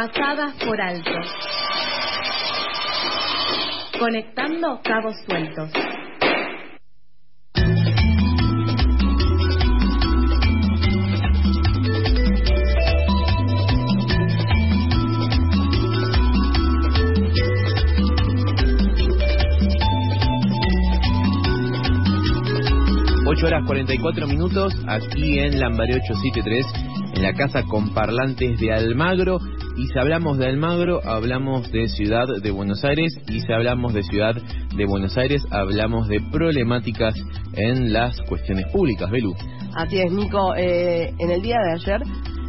pasadas por alto. Conectando cabos sueltos. horas 44 minutos aquí en Lambaré 873, en la casa con parlantes de Almagro. Y si hablamos de Almagro, hablamos de Ciudad de Buenos Aires. Y si hablamos de Ciudad de Buenos Aires, hablamos de problemáticas en las cuestiones públicas. Belú. Así es, Nico. Eh, en el día de ayer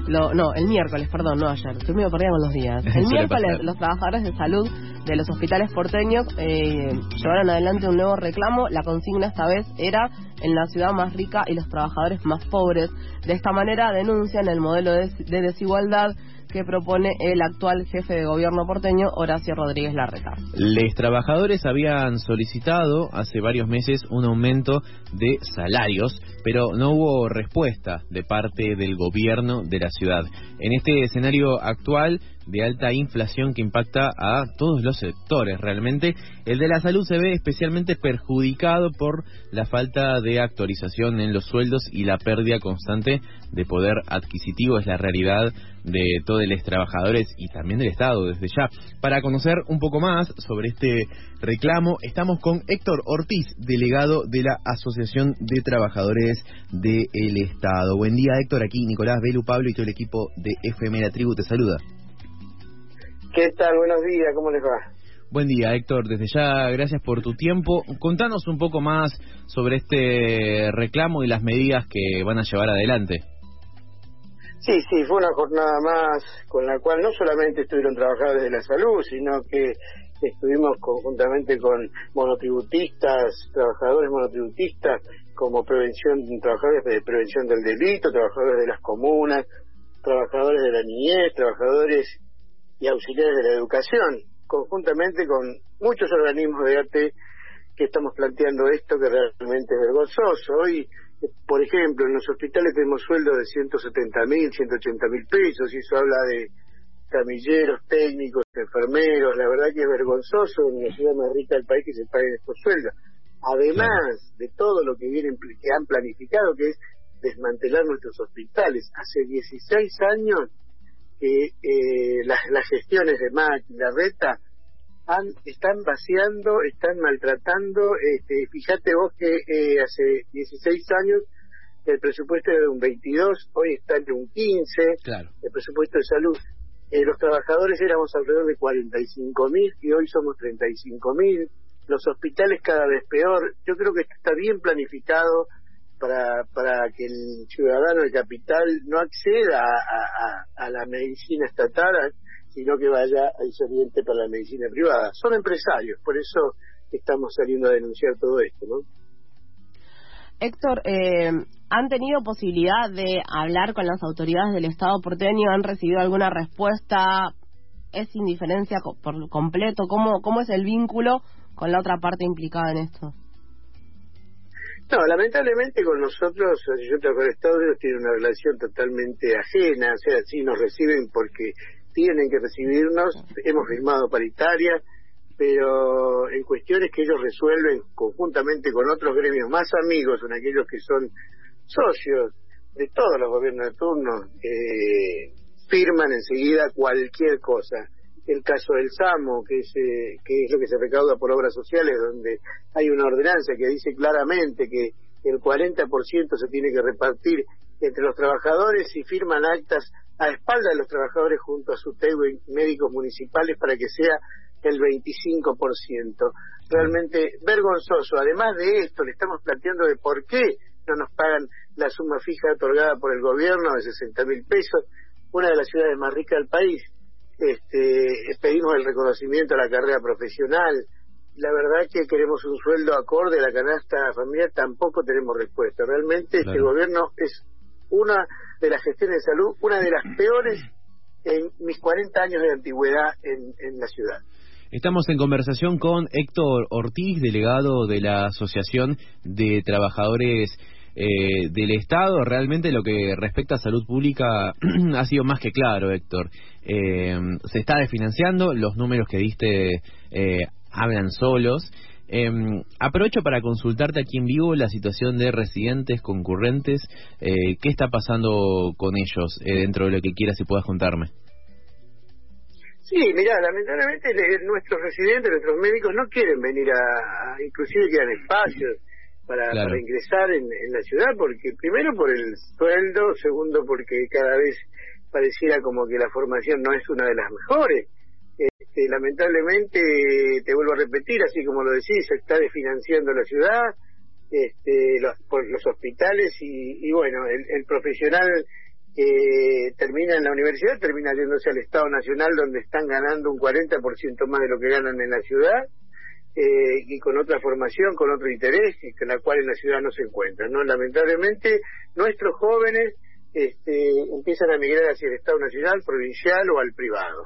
no, el miércoles, perdón, no ayer. Estoy medio perdida con los días. El miércoles, los trabajadores de salud de los hospitales porteños eh, llevaron adelante un nuevo reclamo. La consigna esta vez era en la ciudad más rica y los trabajadores más pobres. De esta manera denuncian el modelo de desigualdad que propone el actual jefe de gobierno porteño, Horacio Rodríguez Larreta. Los trabajadores habían solicitado hace varios meses un aumento de salarios, pero no hubo respuesta de parte del gobierno de la ciudad. En este escenario actual, de alta inflación que impacta a todos los sectores realmente. El de la salud se ve especialmente perjudicado por la falta de actualización en los sueldos y la pérdida constante de poder adquisitivo. Es la realidad de todos los trabajadores y también del Estado desde ya. Para conocer un poco más sobre este reclamo, estamos con Héctor Ortiz, delegado de la Asociación de Trabajadores del Estado. Buen día Héctor, aquí Nicolás Belu, Pablo y todo el equipo de FM La Tribu te saluda. ¿Qué tal? Buenos días, ¿cómo les va? Buen día, Héctor. Desde ya, gracias por tu tiempo. Contanos un poco más sobre este reclamo y las medidas que van a llevar adelante. Sí, sí, fue una jornada más con la cual no solamente estuvieron trabajadores de la salud, sino que estuvimos conjuntamente con monotributistas, trabajadores monotributistas, como prevención, trabajadores de prevención del delito, trabajadores de las comunas, trabajadores de la niñez, trabajadores y auxiliares de la educación, conjuntamente con muchos organismos de arte que estamos planteando esto que realmente es vergonzoso. Hoy, por ejemplo, en los hospitales tenemos sueldos de 170 mil, 180 mil pesos y eso habla de camilleros, técnicos, enfermeros. La verdad que es vergonzoso en la ciudad más rica del país que se paguen estos sueldos. Además de todo lo que, vienen, que han planificado, que es desmantelar nuestros hospitales. Hace 16 años que eh, las, las, gestiones de Mac y la Reta han, están vaciando, están maltratando. Este, fíjate vos que eh, hace 16 años el presupuesto era de un 22, hoy está de un 15, el presupuesto de salud. Eh, los trabajadores éramos alrededor de 45 mil y hoy somos 35 mil. Los hospitales cada vez peor. Yo creo que está bien planificado para, para que el ciudadano de capital no acceda a, la medicina estatal, sino que vaya a oriente para la medicina privada. Son empresarios, por eso estamos saliendo a denunciar todo esto, ¿no? Héctor, eh, ¿han tenido posibilidad de hablar con las autoridades del Estado porteño? ¿Han recibido alguna respuesta? ¿Es indiferencia por completo? ¿Cómo, cómo es el vínculo con la otra parte implicada en esto? No, lamentablemente con nosotros, yo en Estados tiene una relación totalmente ajena, o sea, sí nos reciben porque tienen que recibirnos, hemos firmado paritaria, pero en cuestiones que ellos resuelven conjuntamente con otros gremios más amigos, son aquellos que son socios de todos los gobiernos de turno, eh, firman enseguida cualquier cosa el caso del SAMO, que es, eh, que es lo que se recauda por obras sociales, donde hay una ordenanza que dice claramente que el 40% se tiene que repartir entre los trabajadores y firman actas a espalda de los trabajadores junto a su y médicos municipales para que sea el 25%. Realmente vergonzoso. Además de esto, le estamos planteando de por qué no nos pagan la suma fija otorgada por el gobierno de 60 mil pesos, una de las ciudades más ricas del país este, pedimos el reconocimiento a la carrera profesional. La verdad que queremos un sueldo acorde a la canasta familiar, tampoco tenemos respuesta. Realmente este gobierno es una de las gestiones de salud, una de las peores en mis 40 años de antigüedad en, en la ciudad. Estamos en conversación con Héctor Ortiz, delegado de la Asociación de Trabajadores eh, del Estado, realmente lo que respecta a salud pública ha sido más que claro, Héctor. Eh, se está desfinanciando, los números que diste eh, hablan solos. aprovecho para consultarte aquí en vivo la situación de residentes, concurrentes, qué está pasando con ellos dentro de lo que quieras y puedas contarme. Sí, mira, lamentablemente nuestros residentes, nuestros médicos no quieren venir a, inclusive quedan espacios para, para ingresar en, la ciudad, porque primero por el sueldo, segundo porque cada vez pareciera como que la formación no es una de las mejores. Este, lamentablemente, te vuelvo a repetir, así como lo decís, se está desfinanciando la ciudad, este, los, por los hospitales y, y bueno, el, el profesional que termina en la universidad, termina yéndose al Estado Nacional donde están ganando un 40% más de lo que ganan en la ciudad eh, y con otra formación, con otro interés, con la cual en la ciudad no se encuentran. ¿no? Lamentablemente, nuestros jóvenes este, empiezan a migrar hacia el Estado Nacional, provincial o al privado.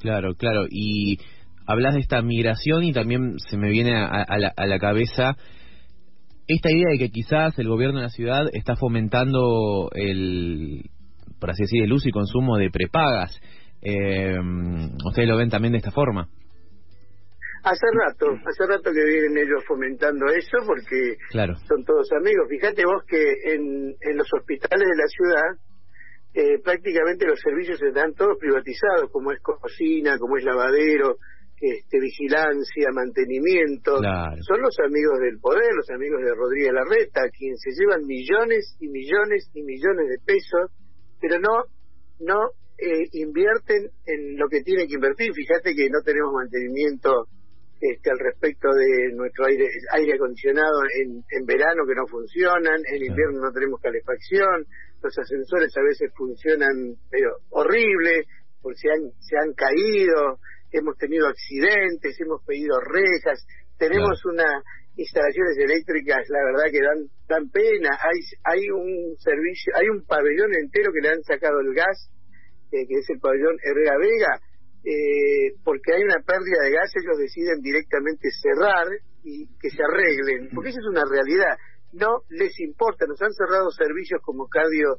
Claro, claro. Y hablas de esta migración y también se me viene a, la, a la cabeza esta idea de que quizás el gobierno de la ciudad está fomentando el, por así decir, el uso y consumo de prepagas. Eh, ¿Ustedes lo ven también de esta forma? Hace rato, hace rato que vienen ellos fomentando eso porque son todos amigos. Fíjate vos que en, en los hospitales de la ciudad eh, prácticamente los servicios están todos privatizados, como es cocina, como es lavadero, este, vigilancia, mantenimiento, son los amigos del poder, los amigos de Rodríguez Larreta, quienes se llevan millones y millones y millones de pesos, pero no, no eh, invierten en lo que tienen que invertir. Fíjate que no tenemos mantenimiento este, al respecto de nuestro aire, aire acondicionado en, en verano que no funcionan, en invierno no tenemos calefacción, los ascensores a veces funcionan pero horrible, porque se han, se han caído, hemos tenido accidentes, hemos pedido rejas, tenemos unas instalaciones eléctricas, la verdad que dan, dan pena, hay, hay un servicio, hay un pabellón entero que le han sacado el gas, eh, que es el pabellón Herrera Vega, eh, porque hay una pérdida de gas, ellos deciden directamente cerrar y que se arreglen, porque esa es una realidad, no les importa, nos han cerrado servicios como cardio,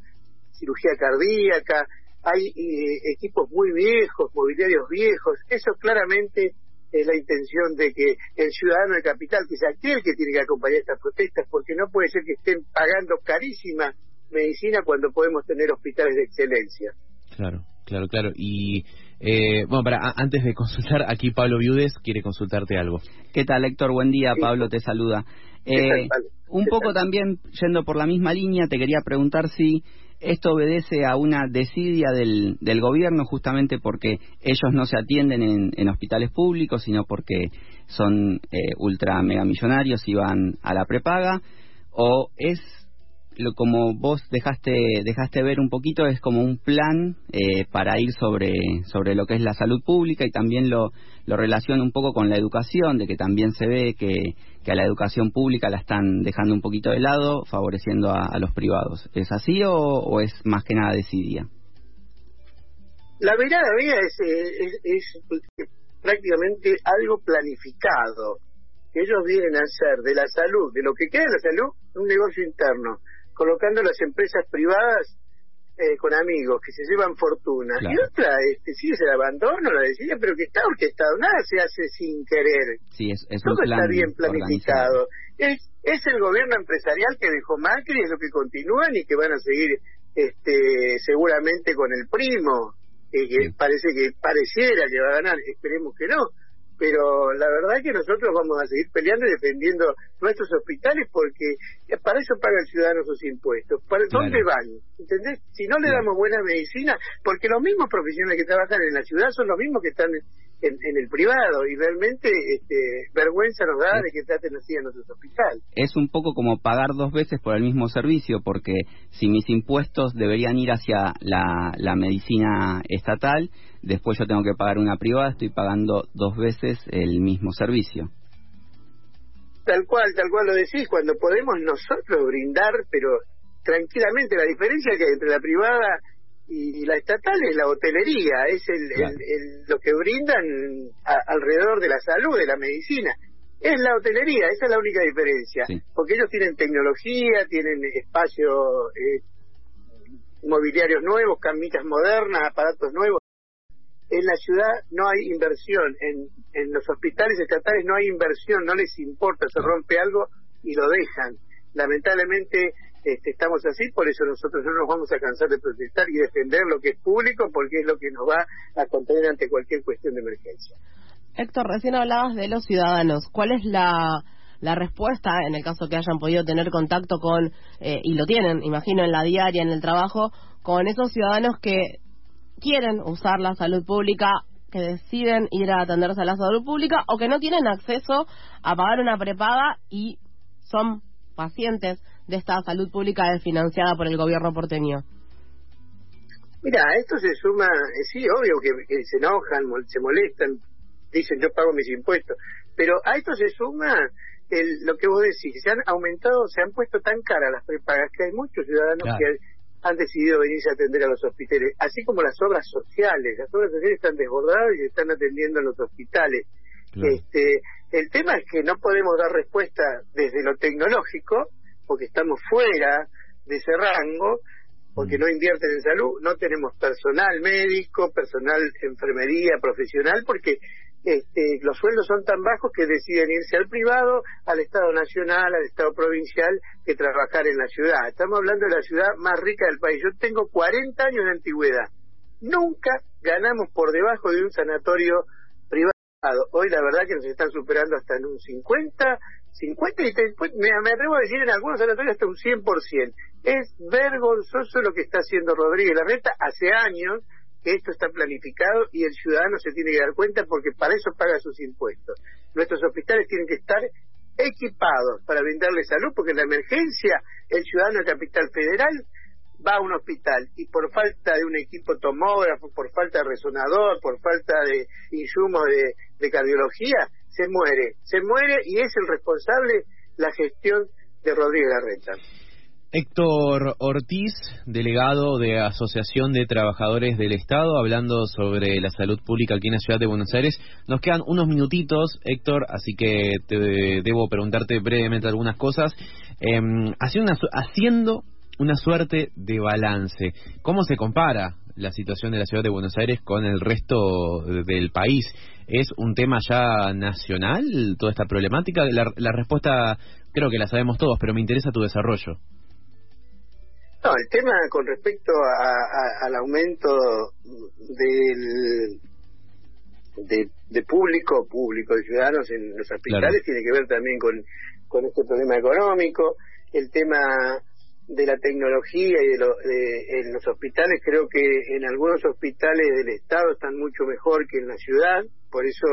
cirugía cardíaca, hay eh, equipos muy viejos, mobiliarios viejos, eso claramente es la intención de que el ciudadano de capital, que sea aquel que tiene que acompañar estas protestas, porque no puede ser que estén pagando carísima medicina cuando podemos tener hospitales de excelencia. Claro, claro, claro. Y eh, bueno, para antes de consultar, aquí Pablo Viudes quiere consultarte algo. ¿Qué tal, Héctor? Buen día, Pablo te saluda. Eh, un poco también, yendo por la misma línea, te quería preguntar si esto obedece a una desidia del, del gobierno justamente porque ellos no se atienden en, en hospitales públicos, sino porque son eh, ultra megamillonarios y van a la prepaga, o es lo, como vos dejaste dejaste ver un poquito es como un plan eh, para ir sobre sobre lo que es la salud pública y también lo lo relaciona un poco con la educación de que también se ve que, que a la educación pública la están dejando un poquito de lado favoreciendo a, los privados. Es así o, es más que nada desidia la mirada mía es, es, es prácticamente algo planificado que ellos vienen a hacer de la salud, de lo que queda de la salud, un negocio interno colocando las empresas privadas eh, con amigos que se llevan fortuna. Y otra, este, sí es el abandono, la decisión, pero que está orquestado, nada se hace sin querer. Sí, es, Todo está bien planificado. Es, es el gobierno empresarial que dejó Macri, es lo que continúan y que van a seguir este, seguramente con el primo, que parece que pareciera que va a ganar, esperemos que no pero la verdad es que nosotros vamos a seguir peleando y defendiendo nuestros hospitales porque para eso paga el ciudadano sus impuestos. ¿Para dónde van? ¿Entendés? Si no le damos buena medicina, porque los mismos profesionales que trabajan en la ciudad son los mismos que están en, el privado y realmente este, vergüenza nos da de que traten así a nuestros hospitales. Es un poco como pagar dos veces por el mismo servicio porque si mis impuestos deberían ir hacia la, la medicina estatal, después yo tengo que pagar una privada, estoy pagando dos veces el mismo servicio. Tal cual, tal cual lo decís, cuando podemos nosotros brindar, pero tranquilamente, la diferencia que hay entre la privada y la estatal es la hotelería, es el, lo que brindan alrededor de la salud, de la medicina. es la hotelería, esa es la única diferencia, porque ellos tienen tecnología, tienen espacios eh, mobiliarios nuevos, camitas modernas, aparatos nuevos. En la ciudad no hay inversión, en, en los hospitales estatales no hay inversión, no les importa, se rompe algo y lo dejan. Lamentablemente este, estamos así, por eso nosotros no nos vamos a cansar de protestar y defender lo que es público, porque es lo que nos va a contener ante cualquier cuestión de emergencia. Héctor, recién hablabas de los ciudadanos. ¿Cuál es la, la respuesta en el caso que hayan podido tener contacto con, eh, y lo tienen, imagino, en la diaria, en el trabajo, con esos ciudadanos que quieren usar la salud pública, que deciden ir a atenderse a la salud pública o que no tienen acceso a pagar una prepaga y son pacientes de esta salud pública financiada por el gobierno porteño? Mira, esto se suma, eh, sí, obvio que, se enojan, se molestan, dicen yo pago mis impuestos, pero a esto se suma el, lo que vos decís, se han aumentado, se han puesto tan caras las prepagas que hay muchos ciudadanos que han decidido venirse a atender a los hospitales, así como las obras sociales, las obras sociales están desbordadas y se están atendiendo en los hospitales. Este, el tema es que no podemos dar respuesta desde lo tecnológico, porque estamos fuera de ese rango, porque mm. no invierten en salud, no tenemos personal médico, personal enfermería profesional, porque este, los sueldos son tan bajos que deciden irse al privado, al Estado Nacional, al Estado Provincial, que trabajar en la ciudad. Estamos hablando de la ciudad más rica del país. Yo tengo 40 años de antigüedad. Nunca ganamos por debajo de un sanatorio privado. Hoy la verdad que nos están superando hasta en un 50, 50 y me, me, atrevo a decir en algunos sanatorios hasta un 100%. Es vergonzoso lo que está haciendo Rodríguez Larreta hace años que esto está planificado y el ciudadano se tiene que dar cuenta porque para eso paga sus impuestos. Nuestros hospitales tienen que estar equipados para brindarle salud porque en la emergencia el ciudadano de Capital Federal va a un hospital y por falta de un equipo tomógrafo, por falta de resonador, por falta de insumos de cardiología, se muere. Se muere y es el responsable la gestión de Rodríguez Larreta. Héctor Ortiz, delegado de Asociación de Trabajadores del Estado, hablando sobre la salud pública aquí en la ciudad de Buenos Aires. Nos quedan unos minutitos, Héctor, así que te debo preguntarte brevemente algunas cosas. Em, haciendo una suerte de balance, ¿cómo se compara la situación de la ciudad de Buenos Aires con el resto del país? ¿Es un tema ya nacional toda esta problemática? la respuesta creo que la sabemos todos, pero me interesa tu desarrollo. No, el tema con respecto al aumento del de, público, público de ciudadanos en los hospitales tiene que ver también con, con este problema económico, el tema de la tecnología y de, lo, de en los hospitales, creo que en algunos hospitales del Estado están mucho mejor que en la ciudad, por eso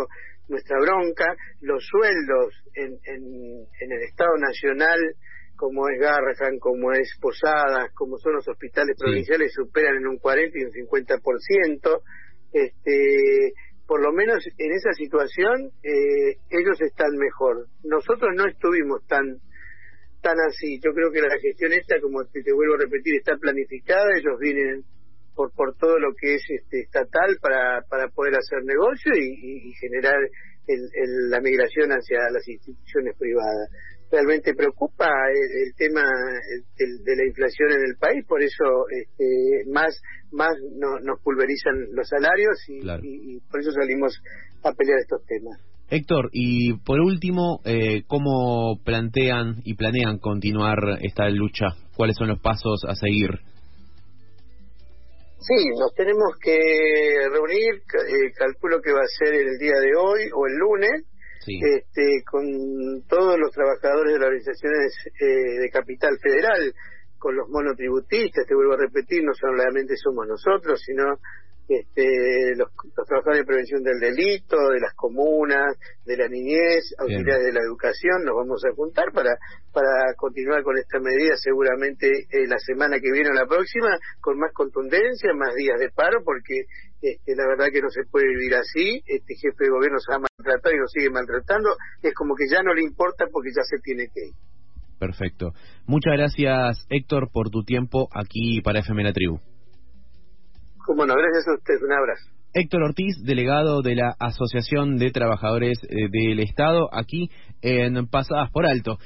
nuestra bronca, los sueldos en, en, en el Estado Nacional como es Garrahan, como es Posadas, como son los hospitales provinciales, superan en un 40 y un 50%. Este, por lo menos en esa situación eh, ellos están mejor. Nosotros no estuvimos tan tan así. Yo creo que la gestión esta, como te, vuelvo a repetir, está planificada. Ellos vienen por por todo lo que es este, estatal para para poder hacer negocio y, generar la migración hacia las instituciones privadas realmente preocupa el, tema de, la inflación en el país, por eso este, más más nos pulverizan los salarios y, por eso salimos a pelear estos temas. Héctor, y por último, eh, ¿cómo plantean y planean continuar esta lucha? ¿Cuáles son los pasos a seguir? Sí, nos tenemos que reunir, eh, calculo que va a ser el día de hoy o el lunes, este, con todos los trabajadores de las organizaciones eh, de capital federal, con los monotributistas, te vuelvo a repetir, no solamente somos nosotros, sino este, los, trabajadores de prevención del delito, de las comunas, de la niñez, autoridades de la educación, nos vamos a juntar para, para continuar con esta medida seguramente eh, la semana que viene o la próxima, con más contundencia, más días de paro, porque este, la verdad que no se puede vivir así, este jefe de gobierno se ha maltratado y nos sigue maltratando, es como que ya no le importa porque ya se tiene que ir. Perfecto. Muchas gracias, Héctor, por tu tiempo aquí para FM La Tribu. Como no, gracias a usted. Un abrazo. Héctor Ortiz, delegado de la Asociación de Trabajadores eh, del Estado, aquí en Pasadas por Alto.